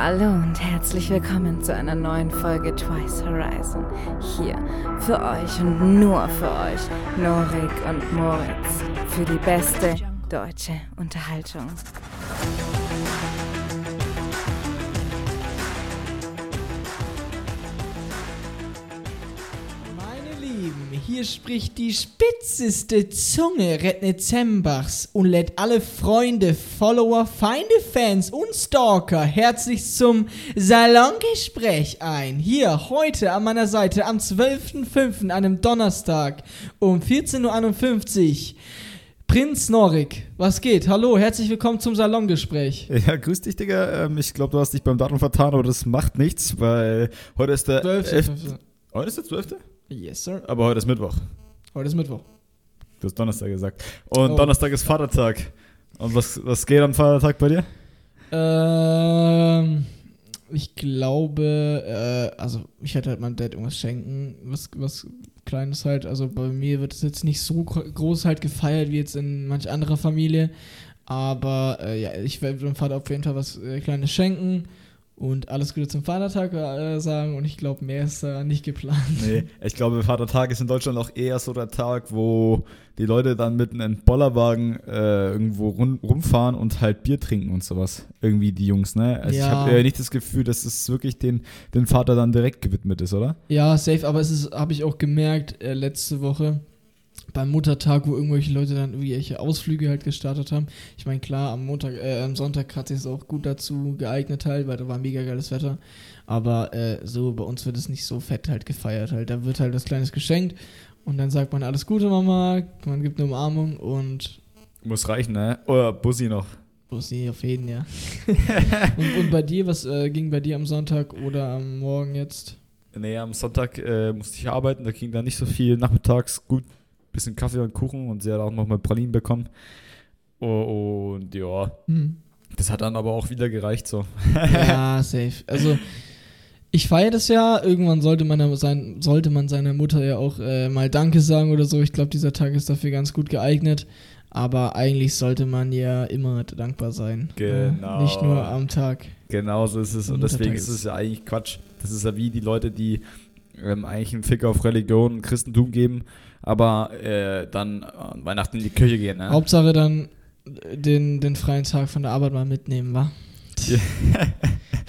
Hallo und herzlich willkommen zu einer neuen Folge Twice Horizon. Hier für euch und nur für euch, Norik und Moritz, für die beste deutsche Unterhaltung. Hier spricht die spitzeste Zunge Redne Zembachs und lädt alle Freunde, Follower, Feinde, Fans und Stalker herzlich zum Salongespräch ein. Hier heute an meiner Seite am 12.05. an einem Donnerstag um 14.51 Uhr. Prinz Norik, was geht? Hallo, herzlich willkommen zum Salongespräch. Ja, grüß dich, Digga. Ähm, ich glaube, du hast dich beim Datum vertan, aber das macht nichts, weil heute ist der 12. 11. Heute ist der 12. Yes, sir. Aber heute ist Mittwoch. Heute ist Mittwoch. Du hast Donnerstag gesagt. Und Oh. Donnerstag ist Vatertag. Und was, was geht am Vatertag bei dir? Ähm, ich glaube, äh, also ich werde halt meinem Dad irgendwas schenken, was, was Kleines halt. Also bei mir wird es jetzt nicht so gro- groß halt gefeiert wie jetzt in manch anderer Familie. Aber äh, ja, ich werde meinem Vater auf jeden Fall was äh, Kleines schenken und alles Gute zum Vatertag äh, sagen. Und ich glaube, mehr ist da nicht geplant. Nee, ich glaube, Vatertag ist in Deutschland auch eher so der Tag, wo die Leute dann mit einem Bollerwagen äh, irgendwo rum, rumfahren und halt Bier trinken und sowas. Irgendwie die Jungs, ne? Also ich Ja. habe äh, nicht das Gefühl, dass es wirklich den, den Vater dann direkt gewidmet ist, oder? Ja, safe, aber es ist, habe ich auch gemerkt, äh, letzte Woche beim Muttertag, wo irgendwelche Leute dann irgendwelche Ausflüge halt gestartet haben. Ich meine, klar, am Montag, äh, am Sonntag hat sich es auch gut dazu geeignet halt, weil da war mega geiles Wetter. Aber äh, so, bei uns wird es nicht so fett halt gefeiert halt. Da wird halt was Kleines geschenkt und dann sagt man alles Gute, Mama, man gibt eine Umarmung und Muss reichen, ne? Oder Bussi noch. Bussi auf jeden, ja. und, und bei dir, was äh, ging bei dir am Sonntag oder am Morgen jetzt? Nee, am Sonntag äh, musste ich arbeiten, da ging da nicht so viel. Nachmittags gut, bisschen Kaffee und Kuchen und sie hat auch noch mal Pralinen bekommen. Und ja, Hm. das hat dann aber auch wieder gereicht so. Ja, safe. Also, ich feiere das ja. Irgendwann sollte man, ja sein, sollte man seiner Mutter ja auch äh, mal Danke sagen oder so. Ich glaube, dieser Tag ist dafür ganz gut geeignet. Aber eigentlich sollte man ja immer dankbar sein. Genau. Äh, nicht nur am Tag. Genau so ist es. Und deswegen ist- es ja eigentlich Quatsch. Das ist ja wie die Leute, die ähm, eigentlich einen Fick auf Religion und Christentum geben, aber äh, dann an Weihnachten in die Kirche gehen. Ne? Hauptsache dann äh, den, den freien Tag von der Arbeit mal mitnehmen, wa?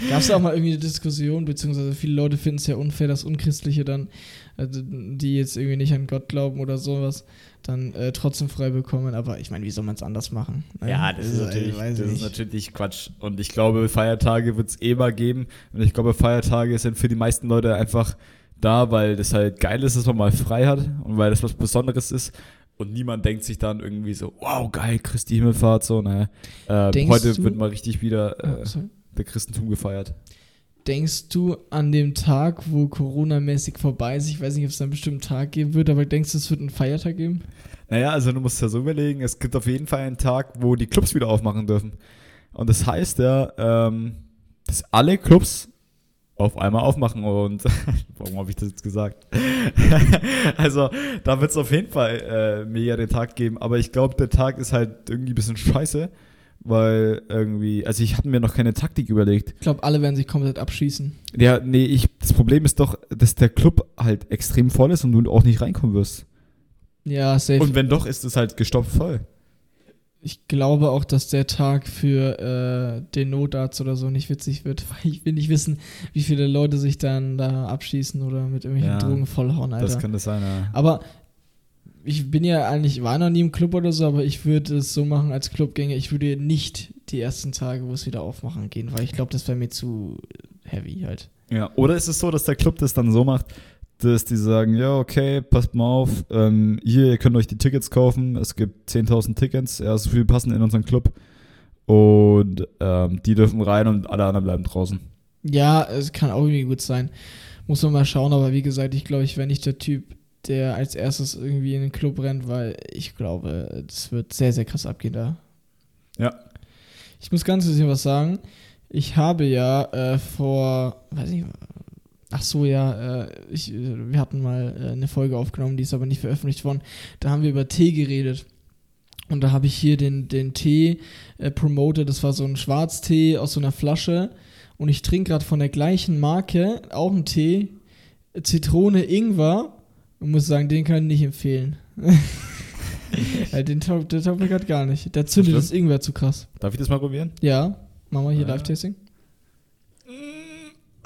Gab es auch mal irgendwie eine Diskussion, beziehungsweise viele Leute finden es ja unfair, dass Unchristliche dann, also die jetzt irgendwie nicht an Gott glauben oder sowas, dann äh, trotzdem frei bekommen. Aber ich meine, wie soll man es anders machen? ne? Ja, das ist Also, natürlich, ich weiß das ist natürlich Quatsch. Und ich glaube, Feiertage wird es eh mal geben. Und ich glaube, Feiertage sind für die meisten Leute einfach da, weil das halt geil ist, dass man mal frei hat und weil das was Besonderes ist. Und niemand denkt sich dann irgendwie so, wow, geil, Christi Himmelfahrt, so, ne? Denkst heute du- wird mal richtig wieder äh, Oh, der Christentum gefeiert. Denkst du an dem Tag, wo Corona-mäßig vorbei ist, ich weiß nicht, ob es einen bestimmten Tag geben wird, aber denkst du, es wird einen Feiertag geben? Naja, also du musst ja so überlegen, es gibt auf jeden Fall einen Tag, wo die Clubs wieder aufmachen dürfen. Und das heißt ja, ähm, dass alle Clubs auf einmal aufmachen und warum habe ich das jetzt gesagt? also da wird es auf jeden Fall äh, mega den Tag geben, aber ich glaube, der Tag ist halt irgendwie ein bisschen scheiße, weil irgendwie, also ich hatte mir noch keine Taktik überlegt. Ich glaube, alle werden sich komplett abschießen. Ja, nee, ich, das Problem ist doch, dass der Club halt extrem voll ist und du auch nicht reinkommen wirst. Ja, safe. Und wenn doch, ist es halt gestopft voll. Ich glaube auch, dass der Tag für äh, den Notarzt oder so nicht witzig wird, weil ich will nicht wissen, wie viele Leute sich dann da abschießen oder mit irgendwelchen Ja, Drogen vollhauen, Alter. Das kann das sein, ja. aber ich bin ja eigentlich, war noch nie im Club oder so, aber ich würde es so machen als Clubgänger, ich würde nicht die ersten Tage, wo es wieder aufmachen gehen, weil ich glaube, das wäre mir zu heavy halt. Ja, oder ist es so, dass der Club das dann so macht, dass die sagen, ja, okay, passt mal auf, ähm, hier, ihr könnt euch die Tickets kaufen, es gibt 10.000 Tickets, ja, so viel passen in unseren Club und ähm, die dürfen rein und alle anderen bleiben draußen. Ja, es kann auch irgendwie gut sein. Muss man mal schauen, aber wie gesagt, ich glaube, ich wäre nicht der Typ, der als erstes irgendwie in den Club rennt, weil ich glaube, das wird sehr, sehr krass abgehen da. Ja. Ich muss ganz bisschen was sagen. Ich habe ja äh, vor, weiß nicht, ach so, ja, äh, ich, äh, wir hatten mal äh, eine Folge aufgenommen, die ist aber nicht veröffentlicht worden. Da haben wir über Tee geredet. Und da habe ich hier den, den Tee äh, promoted. Das war so ein Schwarztee aus so einer Flasche. Und ich trinke gerade von der gleichen Marke auch einen Tee, Zitrone, Ingwer. Und muss sagen, den kann ich nicht empfehlen. ja, den taugt mir gerade gar nicht. Der zündet das Ingwer zu krass. Darf ich das mal probieren? Ja, machen wir hier Ja. Live-Tasting.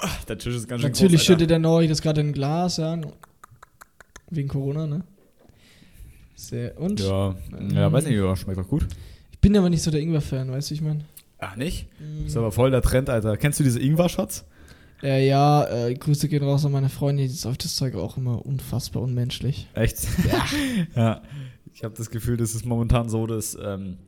Ach, der Tisch ist ganz schön Natürlich groß, schüttet der Neu das gerade in ein Glas, ja. Wegen Corona, ne? Sehr. Und? Ja, ja, weiß nicht, ja, schmeckt doch gut. Ich bin aber nicht so der Ingwer-Fan, weißt du, ich meine? Ach, nicht? Ist aber voll der Trend, Alter. Kennst du diese Ingwer-Shots? Äh, ja, äh, Grüße gehen raus an meine Freundin, die ist auf das Zeug auch immer unfassbar unmenschlich. Echt? Ja. Ich habe das Gefühl, das ist momentan so das ähm,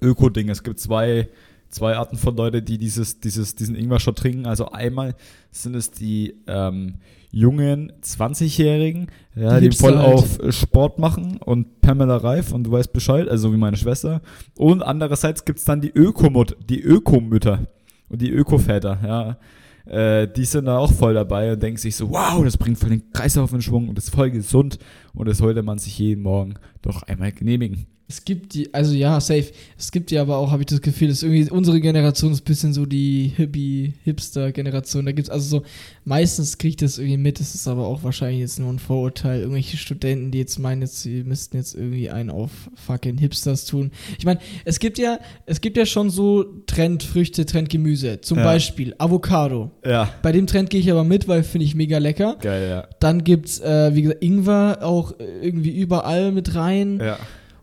Öko-Ding. Es gibt zwei, zwei Arten von Leute, die dieses, dieses, diesen Ingwer-Shot trinken. Also einmal sind es die ähm, jungen 20-Jährigen, ja, Die die, voll halt. auf Sport machen und Pamela Reif und du weißt Bescheid, also wie meine Schwester. Und andererseits gibt es dann die Ökomut, die Ökomütter und die Ökoväter, ja. Äh, die sind da auch voll dabei und denken sich so, wow, das bringt voll den Kreislauf in Schwung und ist voll gesund und das sollte man sich jeden Morgen doch einmal genehmigen. Es gibt die, also ja, safe. Es gibt die aber auch, habe ich das Gefühl, dass irgendwie unsere Generation ist ein bisschen so die Hippie-Hipster-Generation. Da gibt es also so, meistens kriege ich das irgendwie mit, das ist aber auch wahrscheinlich jetzt nur ein Vorurteil. Irgendwelche Studenten, die jetzt meinen, jetzt, sie müssten jetzt irgendwie einen auf fucking Hipsters tun. Ich meine, es gibt ja, es gibt ja schon so Trendfrüchte, Trendgemüse. Zum Ja. Beispiel Avocado. Ja, Bei dem Trend gehe ich aber mit, weil finde ich mega lecker. geil, ja. Dann gibt's, äh, wie gesagt, Ingwer auch irgendwie überall mit rein. Ja.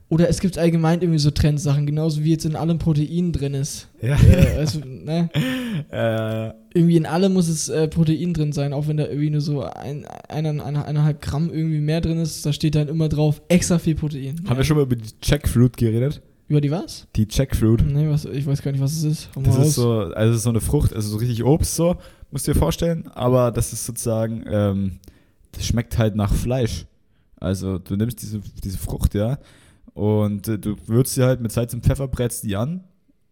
Oder es gibt allgemein irgendwie so Trendsachen, genauso wie jetzt in allem Protein drin ist. Ja. äh, also, ne? Äh, Irgendwie in allem muss es äh, Protein drin sein, auch wenn da irgendwie nur so ein, eine, eine, eineinhalb Gramm irgendwie mehr drin ist. Da steht dann immer drauf, extra viel Protein. haben wir schon mal über die Jackfruit geredet? Über die was? Die Jackfruit. Nee, was, ich weiß gar nicht, was es ist. Hau Das ist so, also so eine Frucht, also so richtig Obst so, musst du dir vorstellen, aber das ist sozusagen, ähm, das schmeckt halt nach Fleisch. Also du nimmst diese, diese Frucht, ja, und äh, du würzt sie halt mit Salz und Pfeffer, brätst die an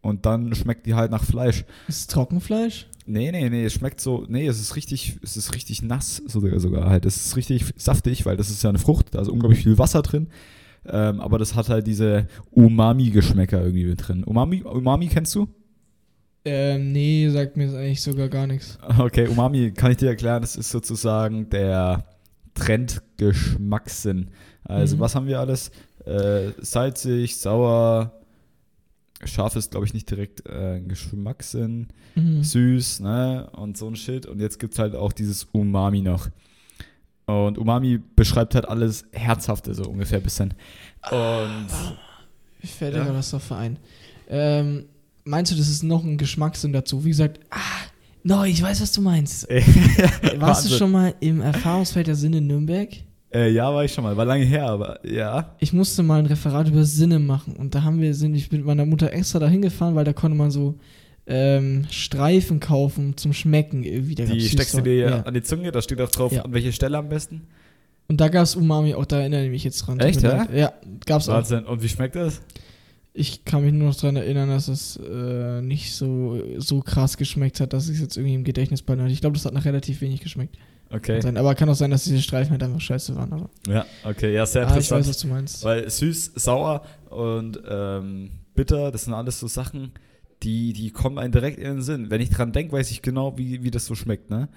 und dann schmeckt die halt nach Fleisch. Ist es Trockenfleisch? Nee, nee, nee, es schmeckt so, nee, es ist richtig, es ist richtig nass sogar, sogar halt. Es ist richtig saftig, weil das ist ja eine Frucht, da ist unglaublich viel Wasser drin. Ähm, aber das hat halt diese Umami-Geschmäcker irgendwie mit drin. Umami, Umami kennst du? Ähm, nee, sagt mir das eigentlich sogar gar nichts. Okay, Umami kann ich dir erklären, das ist sozusagen der Trendgeschmackssinn. Also Mhm. was haben wir alles? Äh, salzig, sauer, scharf ist glaube ich nicht direkt äh, ein Geschmackssinn, Mhm. süß, ne? Und so ein Shit. Und jetzt gibt es halt auch dieses Umami noch. Und Umami beschreibt halt alles Herzhafte so ungefähr ein bisschen. Und Ich fällt Ja. was dafür ein. Ähm, meinst du, das ist noch ein Geschmackssinn dazu? Wie gesagt, ah, no, ich weiß, was du meinst. Warst du schon mal im Erfahrungsfeld der Sinne in Nürnberg? Äh, ja, war ich schon mal. War lange her, aber ja. Ich musste mal ein Referat über Sinne machen und da haben wir, sind ich mit meiner Mutter extra dahin gefahren, weil da konnte man so ähm, Streifen kaufen zum Schmecken irgendwie. Da Die steckst du dir ja. an die Zunge, da steht auch drauf, Ja. an welche Stelle am besten. Und da gab es Umami auch, da erinnere ich mich jetzt dran. Echt, ja? Ja, gab's auch. Wahnsinn. Und wie schmeckt das? Ich kann mich nur noch daran erinnern, dass es äh, nicht so, so krass geschmeckt hat, dass ich es jetzt irgendwie im Gedächtnis hatte. Ich glaube, das hat nach relativ wenig geschmeckt. Okay. Sein. Aber kann auch sein, dass diese Streifen halt einfach scheiße waren. Aber Ja, okay, ja, sehr ah, ich weiß, interessant. was du meinst. weil süß, sauer und ähm, bitter, das sind alles so Sachen, die, die kommen einem direkt in den Sinn. Wenn ich dran denke, weiß ich genau, wie, wie das so schmeckt, ne?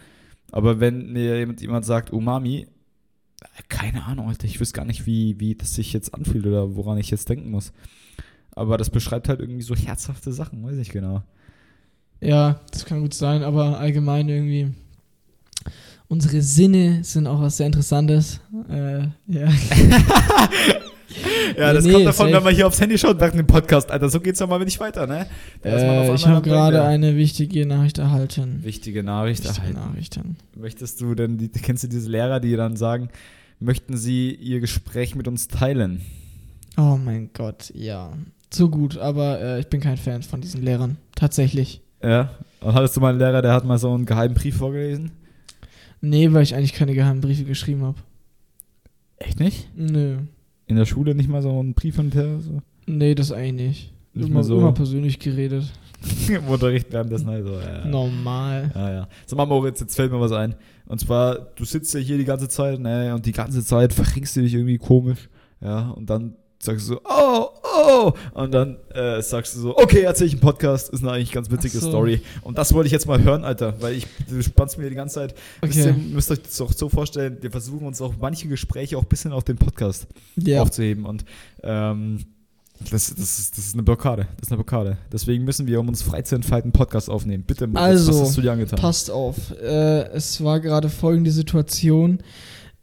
Aber wenn mir jemand, jemand sagt Umami, äh, keine Ahnung, Alter, ich wüsste gar nicht, wie, wie das sich jetzt anfühlt oder woran ich jetzt denken muss. Aber das beschreibt halt irgendwie so herzhafte Sachen, weiß ich genau. Ja, das kann gut sein, aber allgemein irgendwie. Unsere Sinne sind auch was sehr Interessantes. Äh, ja. Ja, das Nee, kommt davon, wenn man hier aufs Handy schaut während dem Podcast, Alter. So geht's ja mal nicht weiter, ne? Äh, ich habe gerade eine wichtige Nachricht erhalten. Wichtige Nachricht Wichtige erhalten. Nachrichten. Möchtest du denn, die, kennst du diese Lehrer, die dann sagen, möchten sie ihr Gespräch mit uns teilen? Oh mein Gott, ja. So gut, aber äh, ich bin kein Fan von diesen Lehrern. Tatsächlich. Ja. Und hattest du mal einen Lehrer, der hat mal so einen geheimen Brief vorgelesen? Nee, weil ich eigentlich keine geheimen Briefe geschrieben habe. Echt nicht? Nö. In der Schule nicht mal so einen Brief hinterher? So? Nee, das eigentlich nicht. Nicht immer, mal so. immer persönlich geredet. Im Unterricht währenddessen halt so. Ja. Normal. Ja, ja. Sag mal, Moritz, jetzt fällt mir was ein. Und zwar, du sitzt ja hier die ganze Zeit, ne, und die ganze Zeit verringst du dich irgendwie komisch. Ja, und dann sagst du so, oh, oh! Und dann äh, sagst du so, okay, erzähl ich einen Podcast, ist eine eigentlich ganz witzige so. Story. Und das wollte ich jetzt mal hören, Alter, weil ich, du spannst mir die ganze Zeit. Wisst Okay. ihr, müsst euch das auch so vorstellen, wir versuchen uns auch manche Gespräche auch ein bisschen auf den Podcast Ja. aufzuheben. Und ähm, das, das, ist, das ist eine Blockade. Das ist eine Blockade. Deswegen müssen wir, um uns frei zu entfalten, einen Podcast aufnehmen. Bitte, Moritz, Also, was hast du dir angetan? Passt auf. Äh, es war gerade folgende Situation.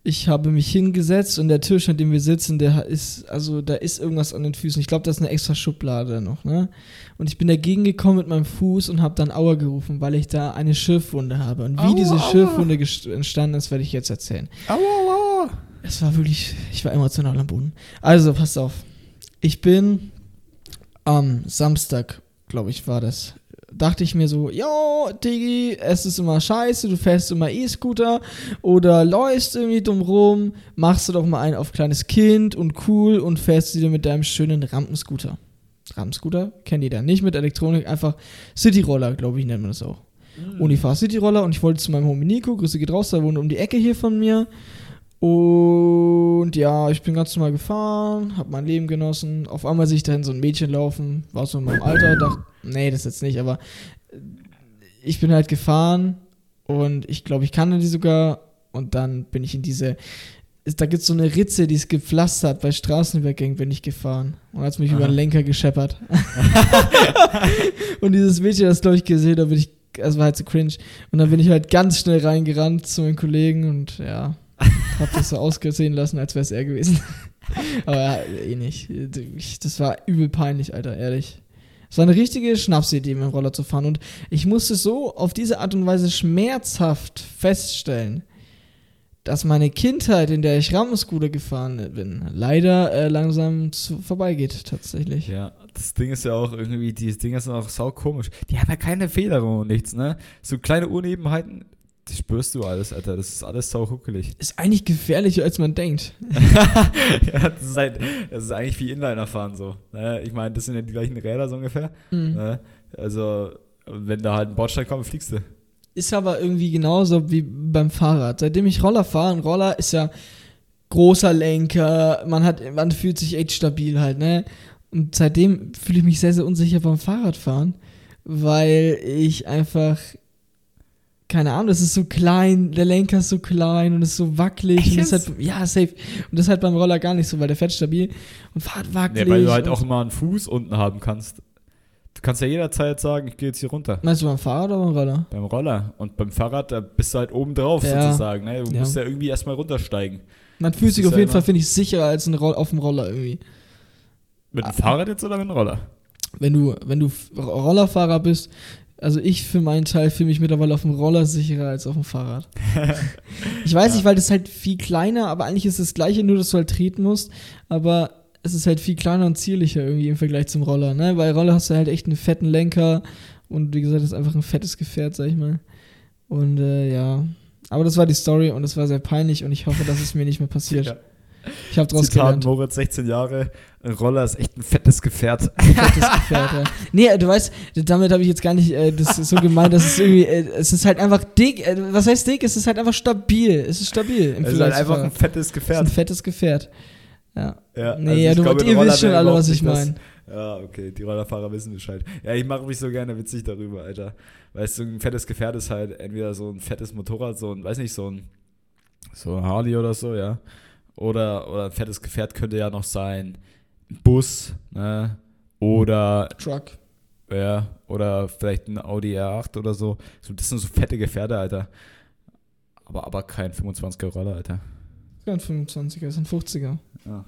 Ich habe mich hingesetzt und der Tisch, an dem wir sitzen, der ist, also da ist irgendwas an den Füßen. Ich glaube, das ist eine extra Schublade noch, ne? Und ich bin dagegen gekommen mit meinem Fuß und habe dann Aua gerufen, weil ich da eine Schürfwunde habe. Und wie Aua, diese aua. Schürfwunde gest- entstanden ist, werde ich jetzt erzählen. Aua, aua. Es war wirklich, ich war emotional am Boden. Also, passt auf. Ich bin am Samstag, glaube ich, war das. Dachte ich mir so, yo, Digi, es ist immer scheiße, du fährst immer E-Scooter oder läufst irgendwie dumm rum, machst du doch mal einen auf kleines Kind und cool und fährst wieder mit deinem schönen Rampenscooter. Rampenscooter? Kennt ihr da nicht mit Elektronik, einfach Cityroller, glaube ich, nennt man das auch. Und ich fahre Cityroller und ich wollte zu meinem Homie Nico, Grüße geht raus, der wohnt um die Ecke hier von mir. Und ja, ich bin ganz normal gefahren, habe mein Leben genossen. Auf einmal sehe ich dahin so ein Mädchen laufen, war so in meinem Alter, dachte, nee, das jetzt nicht, aber ich bin halt gefahren und ich glaube, ich kannte die sogar. Und dann bin ich in diese, da gibt es so eine Ritze, die ist gepflastert bei Straßenübergängen, bin ich gefahren. Und hat mich Aha. über den Lenker gescheppert. und dieses Mädchen, das glaube ich gesehen, da bin ich, das war halt so cringe. Und dann bin ich halt ganz schnell reingerannt zu meinen Kollegen und ja, hab das so ausgesehen lassen, als wäre es er gewesen. Aber ja, eh nicht. Ich- Das war übel peinlich, Alter, ehrlich. Es war eine richtige Schnapsidee, mit dem Roller zu fahren. Und ich musste so auf diese Art und Weise schmerzhaft feststellen, dass meine Kindheit, in der ich Rammenscooter gefahren bin, leider äh, langsam zu, vorbeigeht, tatsächlich. Ja, das Ding ist ja auch irgendwie, die Dinger sind auch sau komisch. Die haben ja keine Federung und nichts, ne? So kleine Unebenheiten, das spürst du alles, Alter. Das ist alles sau huckelig. Ist eigentlich gefährlicher, als man denkt. ja, das ist halt, das ist eigentlich wie Inliner fahren so. Ne? Ich meine, das sind ja die gleichen Räder so ungefähr. Mhm. Ne? Also, wenn da halt ein Bordstein kommt, fliegst du. Ist aber irgendwie genauso wie beim Fahrrad. Seitdem ich Roller fahre, ein Roller ist ja großer Lenker, man hat, man fühlt sich echt stabil halt, ne? Und seitdem fühle ich mich sehr, sehr unsicher beim Fahrradfahren, weil ich einfach, keine Ahnung, das ist so klein, der Lenker ist so klein und ist so wackelig. Echt Und das halt, ja, safe. Und das ist halt beim Roller gar nicht so, weil der fährt stabil und fährt wackelig. Nee, weil du halt auch immer einen Fuß unten haben kannst. Du kannst ja jederzeit sagen, ich gehe jetzt hier runter. Meinst du beim Fahrrad oder beim Roller? Beim Roller. Und beim Fahrrad, da bist du halt oben drauf Ja. sozusagen. Ne? Du Ja. musst ja irgendwie erstmal runtersteigen. Man fühlt Das sich ist auf jeden immer- Fall, finde ich, sicherer als ein auf dem Roller irgendwie. Mit Ah. dem Fahrrad jetzt oder mit dem Roller? wenn du, wenn du Rollerfahrer bist, also ich für meinen Teil fühle mich mittlerweile auf dem Roller sicherer als auf dem Fahrrad. ich weiß Ja. nicht, weil das halt viel kleiner, aber eigentlich ist das gleiche, nur dass du halt treten musst, aber es ist halt viel kleiner und zierlicher irgendwie im Vergleich zum Roller, ne? Weil Roller hast du halt echt einen fetten Lenker und wie gesagt, das ist einfach ein fettes Gefährt, sag ich mal. Und äh, ja, aber das war die Story und es war sehr peinlich und ich hoffe, dass es mir nicht mehr passiert. Ja. Ich habe draus Zitat gelernt. Moritz, 16 Jahre, ein Roller ist echt ein fettes Gefährt. fettes Gefährt, ja. Nee, du weißt, damit habe ich jetzt gar nicht äh, das so gemeint, dass es irgendwie, äh, es ist halt einfach dick. Äh, was heißt dick? Es ist halt einfach stabil. Es ist stabil. Im Es ist halt einfach ein fettes es ist ein Gefährt. fettes Gefährt. Ja. Ja, Nee, also ja, du, glaube, ein ihr wisst schon alle, was ich meine. Ja, okay, die Rollerfahrer wissen Bescheid. Ja, ich mache mich so gerne witzig darüber, Alter. Weißt du, ein fettes Gefährt ist halt entweder so ein fettes Motorrad, so ein, weiß nicht, so ein, so ein Harley oder so, ja. Oder, oder ein fettes Gefährt könnte ja noch sein, ein Bus, ne? Oder, Truck. ja, oder vielleicht ein Audi R8 oder so. Das sind so fette Gefährte, Alter. Aber, aber kein 25er Roller, Alter. Kein 25er, ist ein 50er. Ja.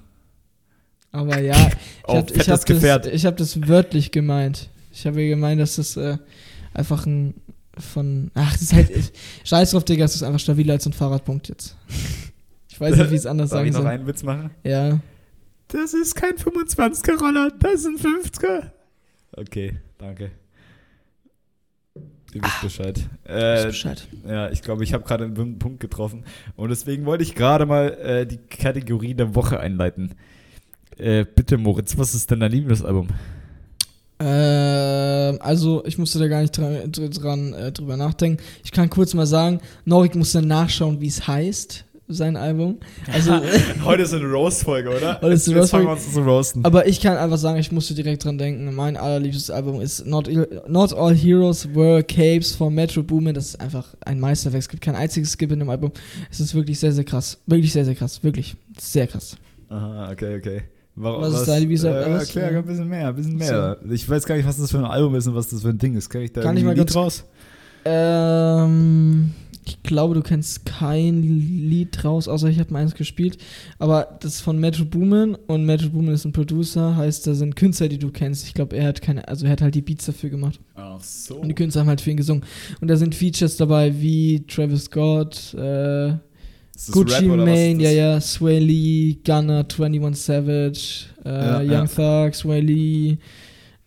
Aber ja, ich Auch habe hab Gefährt. das, ich hab das wörtlich gemeint. Ich habe gemeint, dass das äh, einfach ein von. Ach, das ist halt. Ich, scheiß drauf, Digga, es ist einfach stabiler als ein Fahrradpunkt jetzt. Ich weiß nicht, wie ich es anders Darf sagen ich noch soll. einen Witz machen? Ja. Das ist kein 25er Roller, das ist ein 50er. Okay, danke. Du wisst Bescheid. Weiß Äh, Bescheid. ja, ich glaube, ich habe gerade einen Punkt getroffen. Und deswegen wollte ich gerade mal äh, die Kategorie der Woche einleiten. Äh, bitte, Moritz, was ist denn dein Lieblingsalbum? Ähm, also, ich musste da gar nicht dran, dr- dran äh, drüber nachdenken. Ich kann kurz mal sagen, Norik musste nachschauen, wie es heißt. Sein Album. Also, Heute ist eine Roast-Folge, oder? Heute ist eine Roast-Folge. wir uns zu roasten. aber ich kann einfach sagen, ich musste direkt dran denken. Mein allerliebstes Album ist Not, Not All Heroes Were Capes von Metro Boomin. Das ist einfach ein Meisterwerk. Es gibt kein einziges Skip in dem Album. Es ist wirklich sehr, sehr krass. Wirklich sehr, sehr krass. Wirklich. Sehr krass. Aha, okay, okay. Warum, Was ist wie ist äh, er- was? Erklär ein bisschen mehr, ein bisschen mehr. Ich weiß gar nicht, was das für ein Album ist und was das für ein Ding ist. Kann ich da Kann ich mal Lied raus? Ähm, ich glaube, du kennst kein Lied draus, außer ich habe mal eins gespielt. Aber das ist von Metro Boomin und Metro Boomin ist ein Producer, heißt, da sind Künstler, die du kennst. Ich glaube, er hat keine, also er hat halt die Beats dafür gemacht. Ach so. Und die Künstler haben halt für ihn gesungen. Und da sind Features dabei wie Travis Scott, äh, Gucci Mane, ja, ja, Sway Lee, Gunner, 21 Savage, äh, Ja, Young ja. Thug, Sway Lee,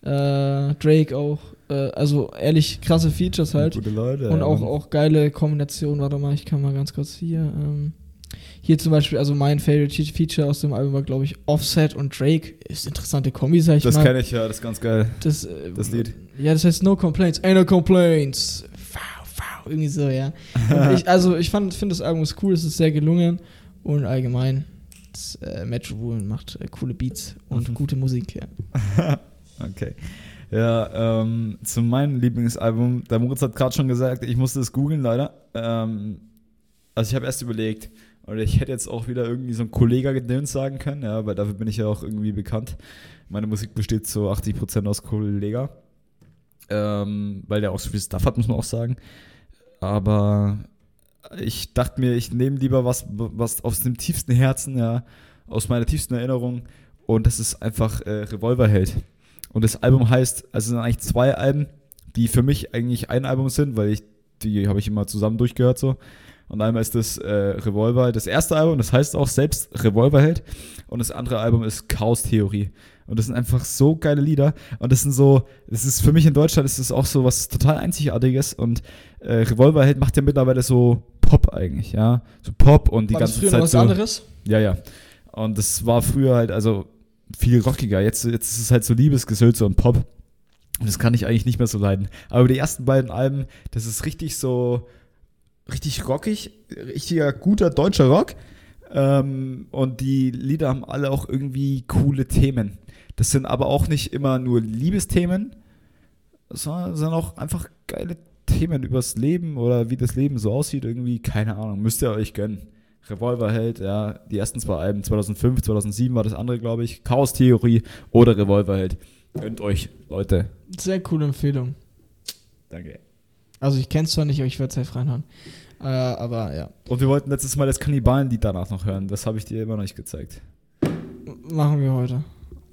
äh, Drake auch. Äh, also ehrlich krasse Features halt. Gute Leute. Und auch, auch geile Kombinationen. Warte mal, ich kann mal ganz kurz hier. Ähm, hier zum Beispiel, also mein Favorite Fe- Feature aus dem Album war, glaube ich, Offset und Drake. Ist interessante Kombi, sag ich Das mal. kenne ich, ja, das ist ganz geil. Das, äh, das Lied. Ja, das heißt No Complaints. Ain't no complaints. Wow, wow. Irgendwie so, ja. Ich, also ich finde das Album ist cool, es ist sehr gelungen. Und allgemein, das, äh, Metro Boomin macht äh, coole Beats und Mhm. gute Musik, ja. Okay. Ja, ähm, zu meinem Lieblingsalbum, der Moritz hat gerade schon gesagt, ich musste es googeln leider. Ähm, also ich habe erst überlegt, oder ich hätte jetzt auch wieder irgendwie so ein Kollega-Gedöns sagen können, ja, weil dafür bin ich ja auch irgendwie bekannt. Meine Musik besteht zu 80% aus Kollega. Ähm, weil der auch so viel Stuff hat, muss man auch sagen. Aber ich dachte mir, ich nehme lieber was, was aus dem tiefsten Herzen, ja, aus meiner tiefsten Erinnerung. Und das ist einfach äh, Revolverheld. Und das Album heißt, also es sind eigentlich zwei Alben, die für mich eigentlich ein Album sind, weil ich, die habe ich immer zusammen durchgehört so. Und einmal ist das äh, Revolver, das erste Album, das heißt auch selbst Revolverheld. Und das andere Album ist Chaos Theorie. Und das sind einfach so geile Lieder. Und das sind so, das ist für mich in Deutschland ist das auch so was total Einzigartiges. Und äh, Revolverheld macht ja mittlerweile so Pop eigentlich, ja. So Pop und die war das früher Zeit noch was so. anderes? Ja, ja. Und das war früher halt also viel rockiger. Jetzt, jetzt ist es halt so Liebesgesülze und Pop. Das kann ich eigentlich nicht mehr so leiden. Aber die ersten beiden Alben, das ist richtig so, richtig rockig, richtiger guter deutscher Rock. Ähm, und die Lieder haben alle auch irgendwie coole Themen. Das sind aber auch nicht immer nur Liebesthemen, sondern sind auch einfach geile Themen übers Leben oder wie das Leben so aussieht. Irgendwie, keine Ahnung, müsst ihr euch gönnen. Revolverheld, ja, die ersten zwei Alben, 2005, 2007 war das andere, glaube ich. Chaos Theorie oder Revolverheld. Gönnt euch, Leute. Sehr coole Empfehlung. Danke. Also ich kenn's zwar nicht, aber ich werde safe reinhauen. Äh, aber ja, Und wir wollten letztes Mal das Kannibalenlied danach noch hören. Das habe ich dir immer noch nicht gezeigt. machen wir heute.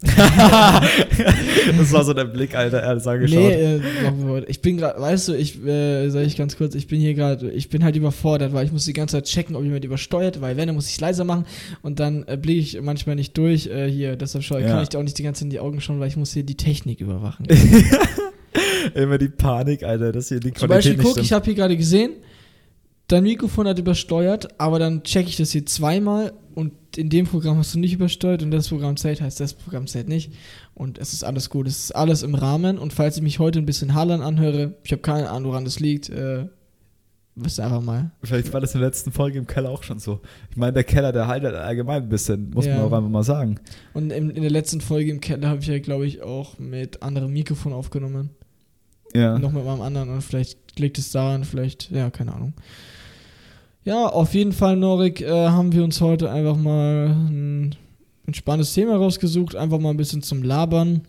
das war so der Blick, Alter. Er hat es angeschaut. Nee, äh. Ich bin gerade, weißt du, ich, äh, sag ich ganz kurz, ich bin hier gerade, ich bin halt überfordert, weil ich muss die ganze Zeit checken, ob jemand übersteuert, weil wenn, dann muss ich es leiser machen und dann äh, blicke ich manchmal nicht durch äh, hier, deshalb schau, Ja. kann ich dir auch nicht die ganze Zeit in die Augen schauen, weil ich muss hier die Technik überwachen. Immer die Panik, Alter, dass hier die Zum Qualität Beispiel, nicht guck, ich stimmt. habe hier gerade gesehen, dein Mikrofon hat übersteuert, aber dann checke ich das hier zweimal in dem Programm hast du nicht übersteuert und das Programm zählt, heißt das Programm zählt nicht. Und es ist alles gut, es ist alles im Rahmen und falls ich mich heute ein bisschen hallern anhöre, ich habe keine Ahnung, woran das liegt, äh, wisst ihr einfach mal. Vielleicht war das in der letzten Folge im Keller auch schon so. Ich meine, der Keller, der halt allgemein ein bisschen, muss Ja. man auch einfach mal sagen. Und in, in der letzten Folge im Keller habe ich ja, glaube ich, auch mit anderem Mikrofon aufgenommen. Ja. Noch mit meinem anderen und vielleicht liegt es daran, vielleicht, ja, keine Ahnung. Ja, auf jeden Fall, Norik, äh, haben wir uns heute einfach mal ein entspanntes Thema rausgesucht, einfach mal ein bisschen zum Labern.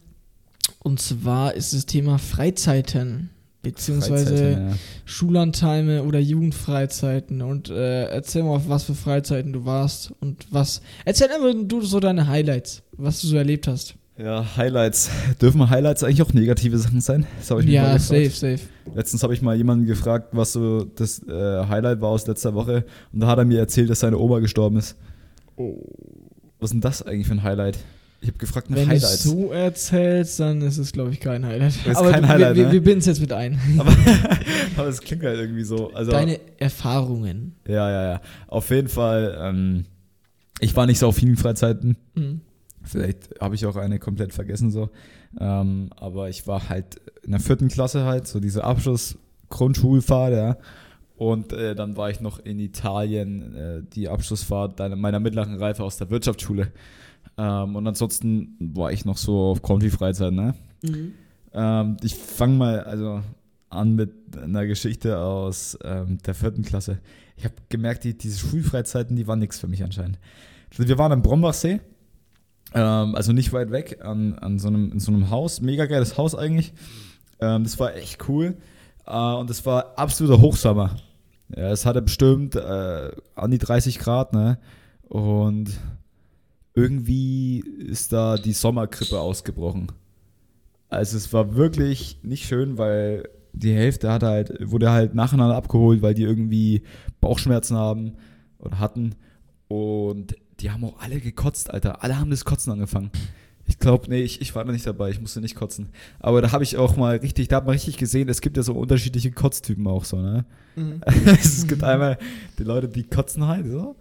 Und zwar ist das Thema Freizeiten, beziehungsweise Freizeiten, ja. Schullandheime oder Jugendfreizeiten. Und äh, erzähl mal, auf was für Freizeiten du warst und was. Erzähl einfach du so deine Highlights, was du so erlebt hast. Ja, Highlights. Dürfen Highlights eigentlich auch negative Sachen sein? Das habe ich mal Ja, gefragt. safe, safe. Letztens habe ich mal jemanden gefragt, was so das äh, Highlight war aus letzter Woche. Und da hat er mir erzählt, dass seine Oma gestorben ist. Was ist denn das eigentlich für ein Highlight? Ich habe gefragt nach Wenn du es Highlights. so erzählst, dann ist es, glaube ich, kein Highlight. ist Aber kein Highlight, wir, ne? wir, wir binden es jetzt mit ein. aber, aber es klingt halt irgendwie so. Also, Deine Erfahrungen. ja, ja, ja. Auf jeden Fall, ähm, ich war nicht so auf vielen Freizeiten. Mhm. Vielleicht habe ich auch eine komplett vergessen so. Ähm, aber ich war halt in der vierten Klasse halt, so diese Abschluss-Grundschulfahrt, ja. Und äh, dann war ich noch in Italien, äh, die Abschlussfahrt meiner mittleren Reife aus der Wirtschaftsschule. Ähm, und ansonsten war ich noch so auf Confi-Freizeit, ne? Ähm, ich fange mal also an mit einer Geschichte aus ähm, der vierten Klasse. Ich habe gemerkt, die, diese Schulfreizeiten, die waren nichts für mich anscheinend. Also wir waren am Brombachsee, ähm, also nicht weit weg, an, an so einem, in so einem Haus, mega geiles Haus eigentlich. Ähm, das war echt cool äh, und es war absoluter Hochsommer. Ja, es hatte bestimmt äh, an die 30 Grad, ne? Und irgendwie ist da die Sommergrippe ausgebrochen. Also es war wirklich nicht schön, weil die Hälfte hat halt, wurde halt nacheinander abgeholt, weil die irgendwie Bauchschmerzen haben oder hatten. Und die haben auch alle gekotzt, Alter. Alle haben das Kotzen angefangen. Ich glaube, nee, ich, ich war da nicht dabei, ich musste nicht kotzen. Aber da habe ich auch mal richtig, da hat man richtig gesehen, es gibt ja so unterschiedliche Kotztypen auch so, ne? Mhm. es gibt einmal die Leute, die kotzen halt so.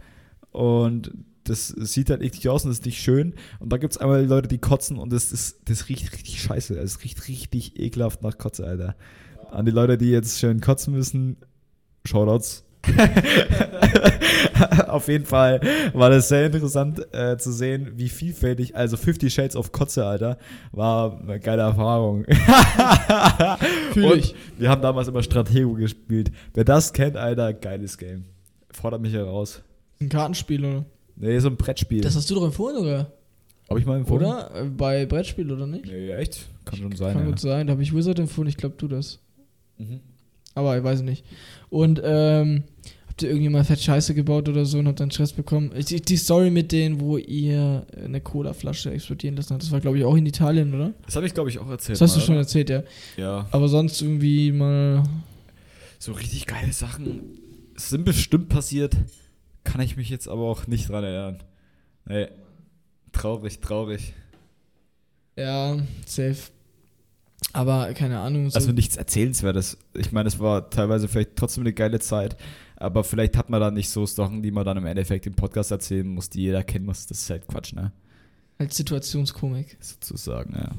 Und das sieht halt eklig aus und das ist nicht schön. Und dann gibt es einmal die Leute, die kotzen und das, ist, das riecht richtig scheiße. Es riecht richtig ekelhaft nach Kotze, Alter. An die Leute, die jetzt schön kotzen müssen, Shoutouts. Auf jeden Fall war das sehr interessant äh, zu sehen, wie vielfältig, also 50 Shades of Kotze, Alter, war eine geile Erfahrung. Fühl Und ich. Wir haben damals immer Stratego gespielt. Wer das kennt, Alter, geiles Game. Fordert mich heraus. Ein Kartenspiel, oder? Nee, so ein Brettspiel. Das hast du doch empfohlen, oder? Hab ich mal empfohlen? Oder? Äh, Bei Brettspiel, oder nicht? Nee, echt? Kann schon sein. Kann ja. gut sein. Da habe ich Wizard empfohlen, ich glaube, du das. Mhm. Aber ich weiß nicht. Und, ähm, habt ihr irgendjemand fett Scheiße gebaut oder so und habt dann Stress bekommen? Die, die Story mit denen, wo ihr eine Colaflasche explodieren lassen habt, das war, glaube ich, auch in Italien, oder? Das habe ich, glaube ich, auch erzählt. Das hast du mal, schon oder? erzählt, ja. Ja. Aber sonst irgendwie mal. So richtig geile Sachen sind bestimmt passiert. Kann ich mich jetzt aber auch nicht dran erinnern. Nee. Traurig, traurig. Ja, safe. Aber keine Ahnung. So Also nichts Erzählenswertes. Ich meine, es war teilweise vielleicht trotzdem eine geile Zeit, aber vielleicht hat man da nicht so Sachen, die man dann im Endeffekt im Podcast erzählen muss, die jeder kennen muss. Das ist halt Quatsch, ne? als Situationskomik. Sozusagen, ja.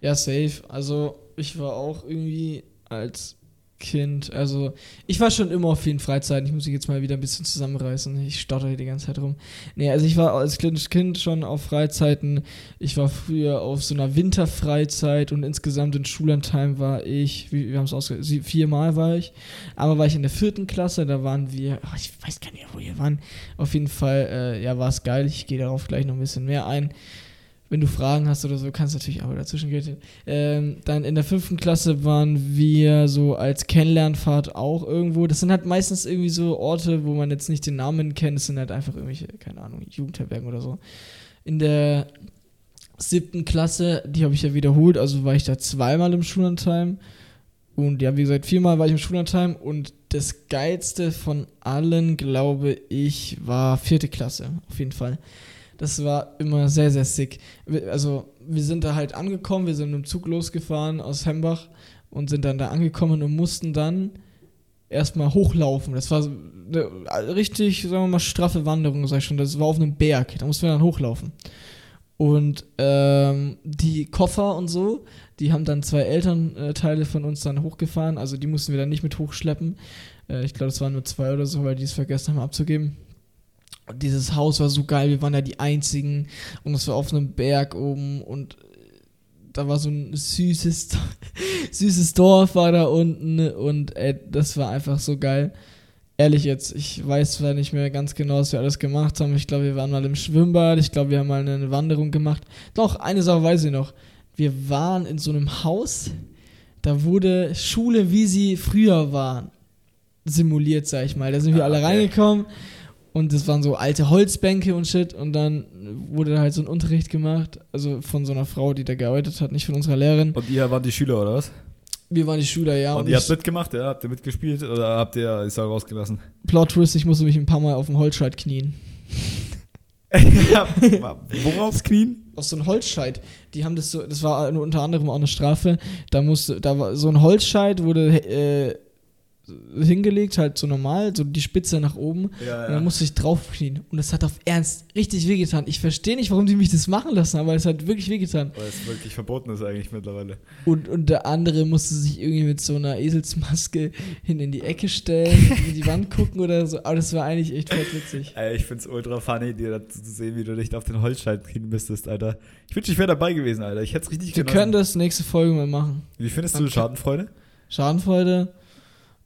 Ja, safe. Also, ich war auch irgendwie als Kind, also ich war schon immer auf vielen Freizeiten. Ich muss mich jetzt mal wieder ein bisschen zusammenreißen. Ich stotter hier die ganze Zeit rum. Nee, also ich war als Kind schon auf Freizeiten. Ich war früher auf so einer Winterfreizeit und insgesamt in Schullandheim war ich, wie- wir haben es ausge... sie- Viermal war ich. Aber war ich in der vierten Klasse, da waren wir, ach, ich weiß gar nicht, wo wir waren. Auf jeden Fall, äh, ja, war es geil. Ich gehe darauf gleich noch ein bisschen mehr ein. Wenn du Fragen hast oder so, kannst du natürlich auch dazwischen gehen. Ähm, dann in der fünften Klasse waren wir so als Kennenlernfahrt auch irgendwo. Das sind halt meistens irgendwie so Orte, wo man jetzt nicht den Namen kennt. Das sind halt einfach irgendwelche, keine Ahnung, Jugendherbergen oder so. In der siebten Klasse, die habe ich ja wiederholt, also war ich da zweimal im Schullandheim. Und ja, wie gesagt, viermal war ich im Schullandheim und das geilste von allen, glaube ich, war vierte Klasse, auf jeden Fall. Das war immer sehr, sehr sick. Also, wir sind da halt angekommen, wir sind mit dem Zug losgefahren aus Hembach und sind dann da angekommen und mussten dann erstmal hochlaufen. Das war eine richtig, sagen wir mal, straffe Wanderung, sag ich schon. Das war auf einem Berg, da mussten wir dann hochlaufen. Und ähm, die Koffer und so, die haben dann zwei Elternteile von uns dann hochgefahren. Also die mussten wir dann nicht mit hochschleppen. Äh, ich glaube, es waren nur zwei oder so, weil die es vergessen haben abzugeben. Und dieses Haus war so geil, wir waren da die einzigen und es war auf einem Berg oben und äh, da war so ein süßes, süßes Dorf war da unten und ey, das war einfach so geil. Ehrlich jetzt, ich weiß zwar nicht mehr ganz genau, was wir alles gemacht haben. Ich glaube, wir waren mal im Schwimmbad, ich glaube, wir haben mal eine Wanderung gemacht. Doch, eine Sache weiß ich noch. Wir waren in so einem Haus, da wurde Schule, wie sie früher war, simuliert, sag ich mal. Da sind wir Ah, alle reingekommen und das waren so alte Holzbänke und shit und dann wurde da halt so ein Unterricht gemacht, also von so einer Frau, die da gearbeitet hat, nicht von unserer Lehrerin. Und ihr waren die Schüler, oder was? Wir waren die Schüler, ja. und Und ihr ich, habt mitgemacht, ja? Habt ihr mitgespielt oder habt ihr ist auch rausgelassen? Plot Twist, ich musste mich ein paar Mal auf den Holzscheit knien. Woraufs Knien? Auf so einen Holzscheit. Die haben das so, das war unter anderem auch eine Strafe. Da musste, da war so ein Holzscheit wurde äh, hingelegt, halt so normal, so die Spitze nach oben. Ja, Und dann musste ich draufknien. Und das hat auf Ernst richtig wehgetan. Ich verstehe nicht, warum die mich das machen lassen, aber es hat wirklich wehgetan. Weil es wirklich verboten ist eigentlich mittlerweile. Und, und der andere musste sich irgendwie mit so einer Eselsmaske hin in die Ecke stellen, in die Wand gucken oder so. Aber das war eigentlich echt voll witzig. Ey, ich find's ultra funny, dir dazu zu sehen, wie du dich auf den Holzschein kriegen müsstest, Alter. Ich wünschte, ich wäre dabei gewesen, Alter. Ich hätte es richtig Wir können das nächste Folge mal machen. Wie findest du Okay. Schadenfreude? Schadenfreude?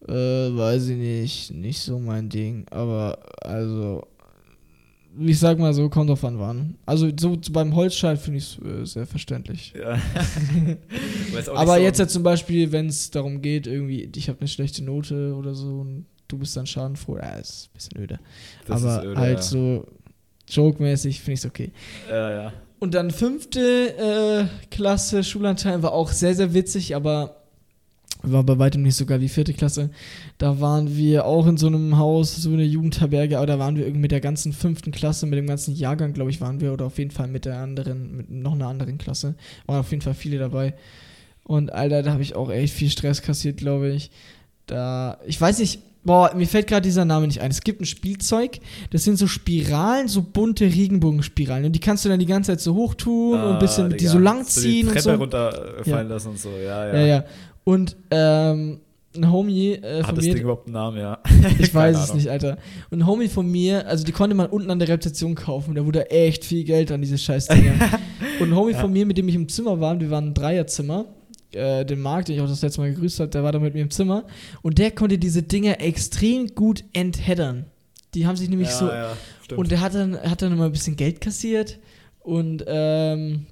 Äh, weiß ich nicht. Nicht so mein Ding. Aber, also, ich sag mal so, kommt drauf an wann. Also, so beim Holzscheit finde ich es äh, sehr verständlich. Ja. Aber so- jetzt ja zum Beispiel, wenn es darum geht, irgendwie, ich habe eine schlechte Note oder so und du bist dann schadenfroh, ja, ist ein bisschen öde. Das Aber ist öde, halt ja. so joke-mäßig finde ich es okay. Ja, ja. Und dann fünfte äh, Klasse Schullandheim war auch sehr, sehr witzig, aber war bei weitem nicht so geil wie vierte Klasse. Da waren wir auch in so einem Haus, so eine Jugendherberge, aber da waren wir irgendwie mit der ganzen fünften Klasse, mit dem ganzen Jahrgang, glaube ich, waren wir, oder auf jeden Fall mit der anderen, mit noch einer anderen Klasse. Waren auf jeden Fall viele dabei. Und Alter, da habe ich auch echt viel Stress kassiert, glaube ich. Da, ich weiß nicht, boah, mir fällt gerade dieser Name nicht ein. Es gibt ein Spielzeug, das sind so Spiralen, so bunte Regenbogenspiralen. Und die kannst du dann die ganze Zeit so hoch tun und ein bisschen die so lang ziehen Ah, die und Treppe so. runterfallen Ja. lassen und so, ja, ja. Ja, ja. Und ähm, ein Homie äh, Hat von das Ding überhaupt einen Namen, ja? ich weiß es Ahnung. nicht, Alter. Und ein Homie von mir, also die konnte man unten an der Rezeption kaufen, da wurde echt viel Geld an diese Scheißdinger. und ein Homie Ja. von mir, mit dem ich im Zimmer war, wir waren ein Dreierzimmer, äh, den Marc, den ich auch das letzte Mal gegrüßt habe, der war da mit mir im Zimmer und der konnte diese Dinger extrem gut entheddern. Die haben sich nämlich ja, so ja, und der hat dann, hat dann immer ein bisschen Geld kassiert und ähm,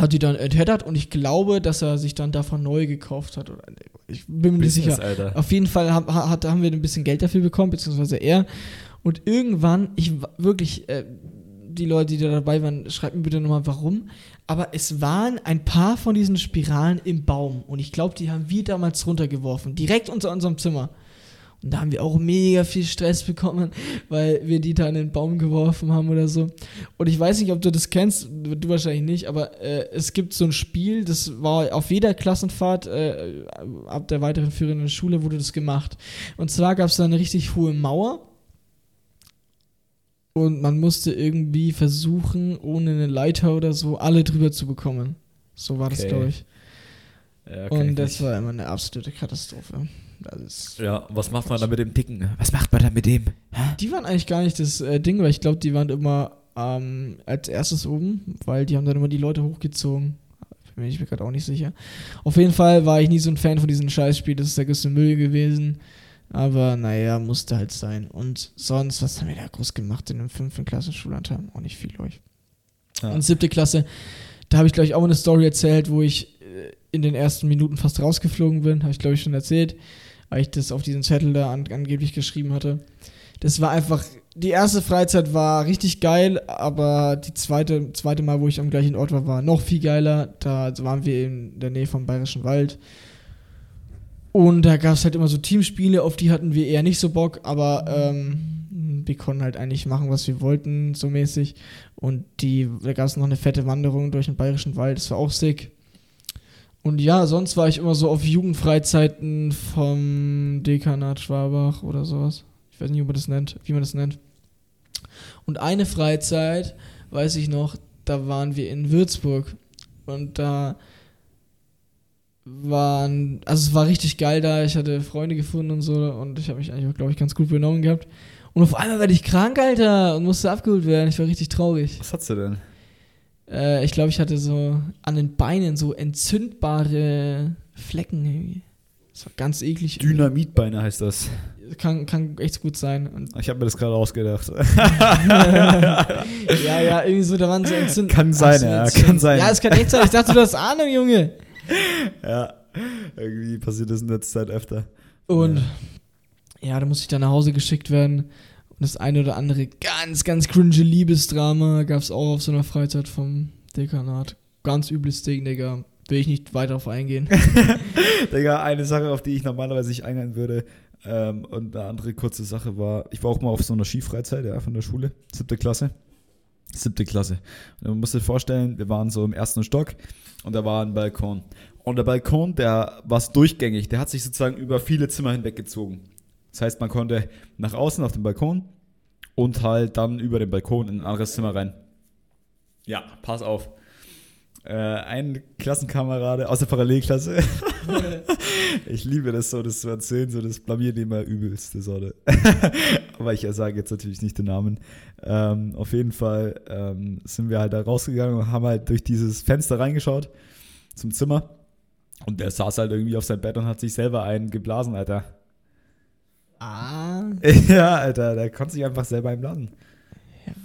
hat die dann entheddert und ich glaube, dass er sich dann davon neu gekauft hat. Oder, ich bin mir nicht sicher. Alter. Auf jeden Fall hab, hat, haben wir ein bisschen Geld dafür bekommen, beziehungsweise er. Und irgendwann, ich wirklich, äh, die Leute, die da dabei waren, schreibt mir bitte nochmal warum. Aber es waren ein paar von diesen Spiralen im Baum. Und ich glaube, die haben wir damals runtergeworfen. Direkt unter unserem Zimmer. Und da haben wir auch mega viel Stress bekommen, weil wir die da in den Baum geworfen haben oder so. Und ich weiß nicht, ob du das kennst, du wahrscheinlich nicht, aber äh, es gibt so ein Spiel, das war auf jeder Klassenfahrt äh, ab der weiteren führenden Schule wurde das gemacht. Und zwar gab es da eine richtig hohe Mauer und man musste irgendwie versuchen, ohne eine Leiter oder so, alle drüber zu bekommen. So war das, Okay. glaube ich. Ja, Und das nicht. war immer eine absolute Katastrophe. Ja, was macht man da mit dem Dicken? Was macht man da mit dem? Hä? Die waren eigentlich gar nicht das äh, Ding, weil ich glaube, die waren immer ähm, als erstes oben, weil die haben dann immer die Leute hochgezogen. Bin ich mir gerade auch nicht sicher. Auf jeden Fall war ich nie so ein Fan von diesem Scheißspiel. Das ist der größte Müll gewesen. Aber naja, musste halt sein. Und sonst, was haben wir da groß gemacht in dem fünften Klasse Schullandheim? Auch nicht viel, glaube ich. Ja. Und siebte Klasse, da habe ich, glaube ich, auch mal eine Story erzählt, wo ich äh, in den ersten Minuten fast rausgeflogen bin. Habe ich, glaube ich, schon erzählt, weil ich das auf diesen Zettel da an, angeblich geschrieben hatte. Das war einfach, die erste Freizeit war richtig geil, aber die zweite, zweite Mal, wo ich am gleichen Ort war, war noch viel geiler. Da waren wir in der Nähe vom Bayerischen Wald. Und da gab es halt immer so Teamspiele, auf die hatten wir eher nicht so Bock, aber ähm, wir konnten halt eigentlich machen, was wir wollten, so mäßig. Und die, da gab es noch eine fette Wanderung durch den Bayerischen Wald, das war auch sick. Und ja, sonst war ich immer so auf Jugendfreizeiten vom Dekanat Schwabach oder sowas. Ich weiß nicht, wie man das nennt, wie man das nennt. Und eine Freizeit, weiß ich noch, da waren wir in Würzburg. Und da waren, also es war richtig geil da. Ich hatte Freunde gefunden und so. Und ich habe mich eigentlich, glaube ich, ganz gut benommen gehabt. Und auf einmal werde ich krank, Alter, und musste abgeholt werden. Ich war richtig traurig. Was hat's du denn? Äh, ich glaube, ich hatte so an den Beinen so entzündbare Flecken irgendwie. Das war ganz eklig. Dynamitbeine heißt das. Kann, kann echt gut sein. Und Ich habe mir das gerade ausgedacht. ja, ja, irgendwie so, da waren so entzündete. Kann sein, ja, kann sein. Ja, es kann echt sein. Ich dachte, du hast Ahnung, Junge. ja, irgendwie passiert das in letzter Zeit öfter. Und ja, da musste ich dann nach Hause geschickt werden. Und das eine oder andere ganz, ganz cringe Liebesdrama gab es auch auf so einer Freizeit vom Dekanat. Ganz übles Ding, Digga. Will ich nicht weiter auf eingehen. Digga, eine Sache, auf die ich normalerweise nicht eingehen würde. Ähm, und eine andere kurze Sache war, ich war auch mal auf so einer Skifreizeit, ja, von der Schule, siebte Klasse. Siebte Klasse. Und man muss sich vorstellen, wir waren so im ersten Stock und da war ein Balkon. Und der Balkon, der war durchgängig, der hat sich sozusagen über viele Zimmer hinweggezogen. Das heißt, man konnte nach außen auf den Balkon und halt dann über den Balkon in ein anderes Zimmer rein. Ja, pass auf. Äh, ein Klassenkamerade aus der Parallelklasse. ich liebe das so, das zu erzählen, so das blamiert immer übelste Sorte. Aber ich sage jetzt natürlich nicht den Namen. Ähm, auf jeden Fall ähm, sind wir halt da rausgegangen und haben halt durch dieses Fenster reingeschaut zum Zimmer. Und der saß halt irgendwie auf seinem Bett und hat sich selber einen geblasen, Alter. Ja, Alter, der konnte sich einfach selber einblasen.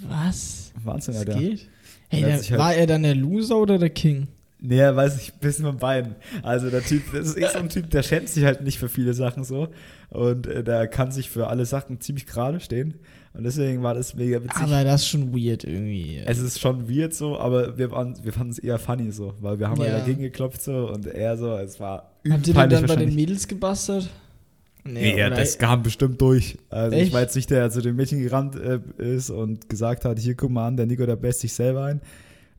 was? Wahnsinn, Das Alter. geht? Hey, Der halt- war er dann der Loser oder der King? Nee, weiß ich, ein bisschen von beiden. Also der Typ, das ist eh so ein Typ, der schämt sich halt nicht für viele Sachen so. Und äh, der kann sich für alle Sachen ziemlich gerade stehen. Und deswegen war das mega witzig. Aber das ist schon weird irgendwie. es ist schon weird so, aber wir, waren, wir fanden es eher funny so, weil wir haben Ja. halt dagegen geklopft so und er so, es war Habt ihr den peinlich dann bei den. Mädels gebastert? Nee, ja, das kam bestimmt durch. Also Echt? ich war jetzt nicht der, der zu dem Mädchen gerannt äh, ist und gesagt hat, hier guck mal an, der Nico, der bläst sich selber ein.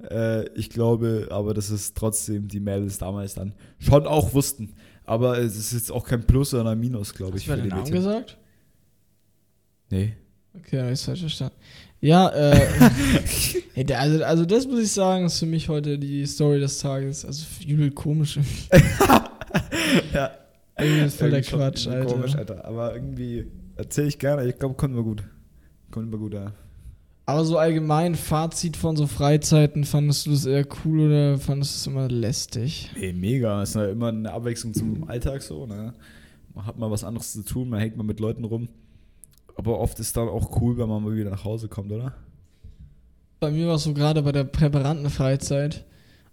Äh, ich glaube, aber dass es trotzdem die Mädels damals dann schon auch wussten. Aber es ist jetzt auch kein Plus oder ein Minus, glaube Hast ich, du bei für den Namen Mädchen. gesagt? Nee. Okay, hab ich falsch verstanden. Ja, äh, also, also das muss ich sagen, ist für mich heute die Story des Tages. Also übel komisch. ja. Irgendwie ist voll der Quatsch, Alter. Komisch, Alter. Aber irgendwie erzähle ich gerne. Ich glaube, kommt immer gut. Kommt immer gut, ja. Aber so allgemein, Fazit von so Freizeiten, fandest du das eher cool oder fandest du es immer lästig? Nee, mega. Ist ja immer eine Abwechslung zum Alltag so, ne? Man hat mal was anderes zu tun, man hängt mal mit Leuten rum. Aber oft ist dann auch cool, wenn man mal wieder nach Hause kommt, oder? Bei mir war es so gerade bei der Präparantenfreizeit,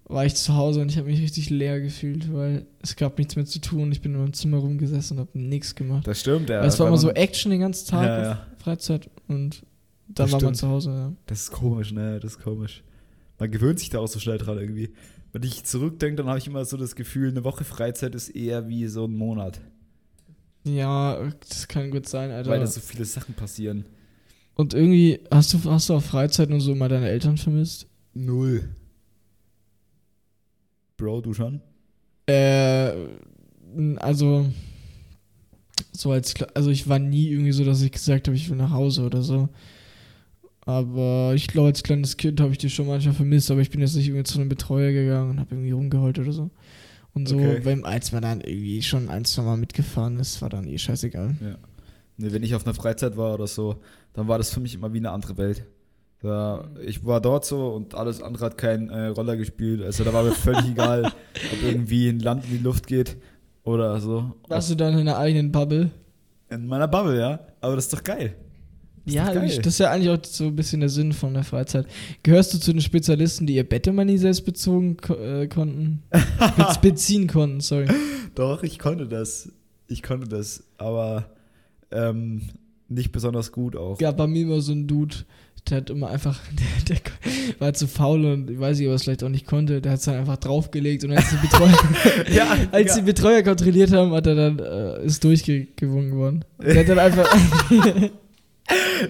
war ich zu Hause und ich habe mich richtig leer gefühlt, weil es gab nichts mehr zu tun. Ich bin in meinem Zimmer rumgesessen und habe nichts gemacht. Das stimmt, ja. Weil es war immer so man- Action den ganzen Tag Ja, ja. Freizeit und dann Das war man stimmt. zu Hause. Ja. Das ist komisch, ne? Das ist komisch. Man gewöhnt sich da auch so schnell dran irgendwie. Wenn ich zurückdenke, dann habe ich immer so das Gefühl, eine Woche Freizeit ist eher wie so ein Monat. ja, das kann gut sein, Alter. Weil da so viele Sachen passieren. und irgendwie, hast du, hast du auf Freizeit und so mal deine Eltern vermisst? Null. Bro, du schon? Äh, also, so als, also ich war nie irgendwie so, dass ich gesagt habe, ich will nach Hause oder so. Aber ich glaube, als kleines Kind habe ich die schon manchmal vermisst, aber ich bin jetzt nicht irgendwie zu einem Betreuer gegangen und habe irgendwie rumgeheult oder so. Und so, Okay. wenn, als man dann irgendwie schon ein, zwei Mal mitgefahren ist, war dann eh scheißegal. Ne, wenn ich auf einer Freizeit war oder so, dann war das für mich immer wie eine andere Welt. Da, ich war dort so und alles andere hat keine äh, Rolle gespielt. Also da war mir völlig egal, ob irgendwie ein Land in die Luft geht oder so. Warst du dann in einer eigenen Bubble? In meiner Bubble, ja. Aber das ist doch geil. Ist ja, geil. das ist ja eigentlich auch so ein bisschen der Sinn von der Freizeit. Gehörst du zu den Spezialisten, die ihr Bett immer nie selbst bezogen äh, konnten? Bez beziehen konnten, sorry. Doch, ich konnte das. Ich konnte das. Aber ähm, nicht besonders gut auch. gab bei mir immer so ein Dude, der hat immer einfach, der, der war zu faul und ich weiß er es vielleicht auch nicht konnte, der hat es dann einfach draufgelegt und als die Betreuer, Ja, als ja. die Betreuer kontrolliert haben, hat er dann, äh, ist durchgewungen worden. Der hat dann einfach,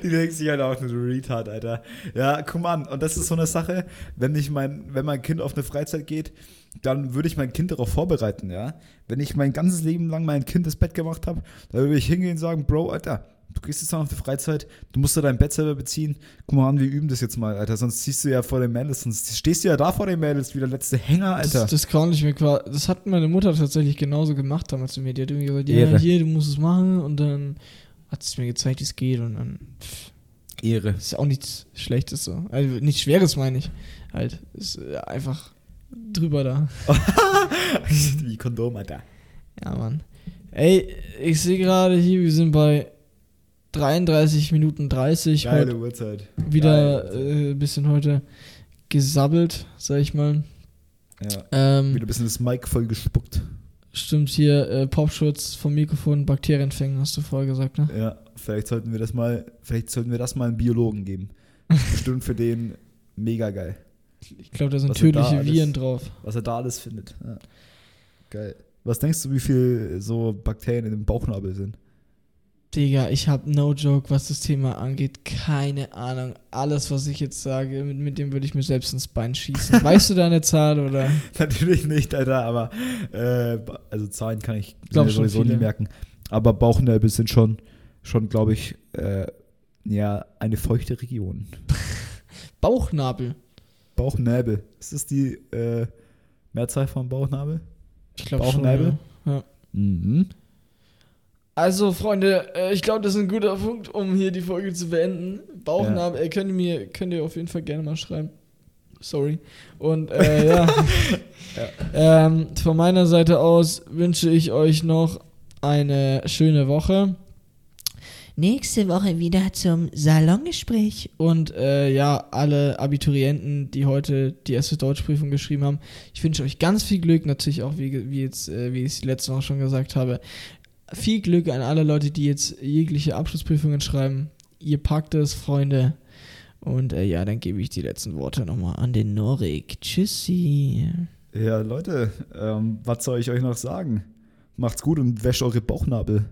Die denkt sich halt auch nur Retard, Alter. Ja, guck mal an. Und das ist so eine Sache, wenn ich mein, wenn mein Kind auf eine Freizeit geht, dann würde ich mein Kind darauf vorbereiten, ja. Wenn ich mein ganzes Leben lang mein Kind das Bett gemacht habe, dann würde ich hingehen und sagen, Bro, Alter, du gehst jetzt dann auf die Freizeit, du musst da dein Bett selber beziehen. Guck mal an, wir üben das jetzt mal, Alter. Sonst siehst du ja vor den Mädels, sonst stehst du ja da vor den Mädels wie der letzte Hänger, Alter. das, das kann ich mir quasi, das hat meine Mutter tatsächlich genauso gemacht damals zu mir. Die hat irgendwie gesagt, ja, hier, du musst es machen und dann hat sie mir gezeigt, wie es geht und dann, pff, Ehre. ist ja auch nichts Schlechtes so. Also nichts Schweres meine ich. Halt, ist äh, einfach drüber da. wie Kondom, Alter. Ja, Mann. Ey, ich sehe gerade hier, wir sind bei 33 Minuten 30. Geile Uhrzeit. wieder Geile äh, ein bisschen heute gesabbelt, sag ich mal. Ja. Ähm, Wieder ein bisschen das Mic voll gespuckt. stimmt hier, äh, Popschutz vom Mikrofon, Bakterienfängen, hast du vorher gesagt, ne? Ja, vielleicht sollten wir das mal, vielleicht sollten wir das mal einem Biologen geben. Bestimmt für den mega geil. Ich glaube, da sind Was er da tödliche alles- Viren drauf. Was er da alles findet. Ja. Geil. Was denkst du, wie viel so Bakterien in dem Bauchnabel sind? Digga, ich habe no joke, was das Thema angeht. Keine Ahnung. Alles, was ich jetzt sage, mit, mit dem würde ich mir selbst ins Bein schießen. weißt du deine Zahl oder? Natürlich nicht, Alter, aber äh, also Zahlen kann ich Glaub mir schon sowieso viele. nie merken. Aber Bauchnäbel sind schon, schon glaube ich, äh, ja, eine feuchte Region. Bauchnabel. Bauchnäbel. Ist das die äh, Mehrzahl von Bauchnabel? Ich glaube schon. Bauchnabel? Ja. Ja. Mhm. Also, Freunde, äh, ich glaube, das ist ein guter Punkt, um hier die Folge zu beenden. Bauchnabel, äh, könnt ihr mir, könnt ihr auf jeden Fall gerne mal schreiben. Sorry. Und äh, ja. Ähm, von meiner Seite aus wünsche ich euch noch eine schöne Woche. Nächste Woche wieder zum Salongespräch. Und äh, ja, alle Abiturienten, die heute die erste Deutschprüfung geschrieben haben, ich wünsche euch ganz viel Glück. Natürlich auch, wie, wie, jetzt, äh, wie ich es letzte Woche schon gesagt habe, viel Glück an alle Leute, die jetzt jegliche Abschlussprüfungen schreiben. Ihr packt es, Freunde. Und äh, ja, dann gebe ich die letzten Worte nochmal an den Norik. Tschüssi. Ja, Leute, ähm, was soll ich euch noch sagen? Macht's gut und wäscht eure Bauchnabel.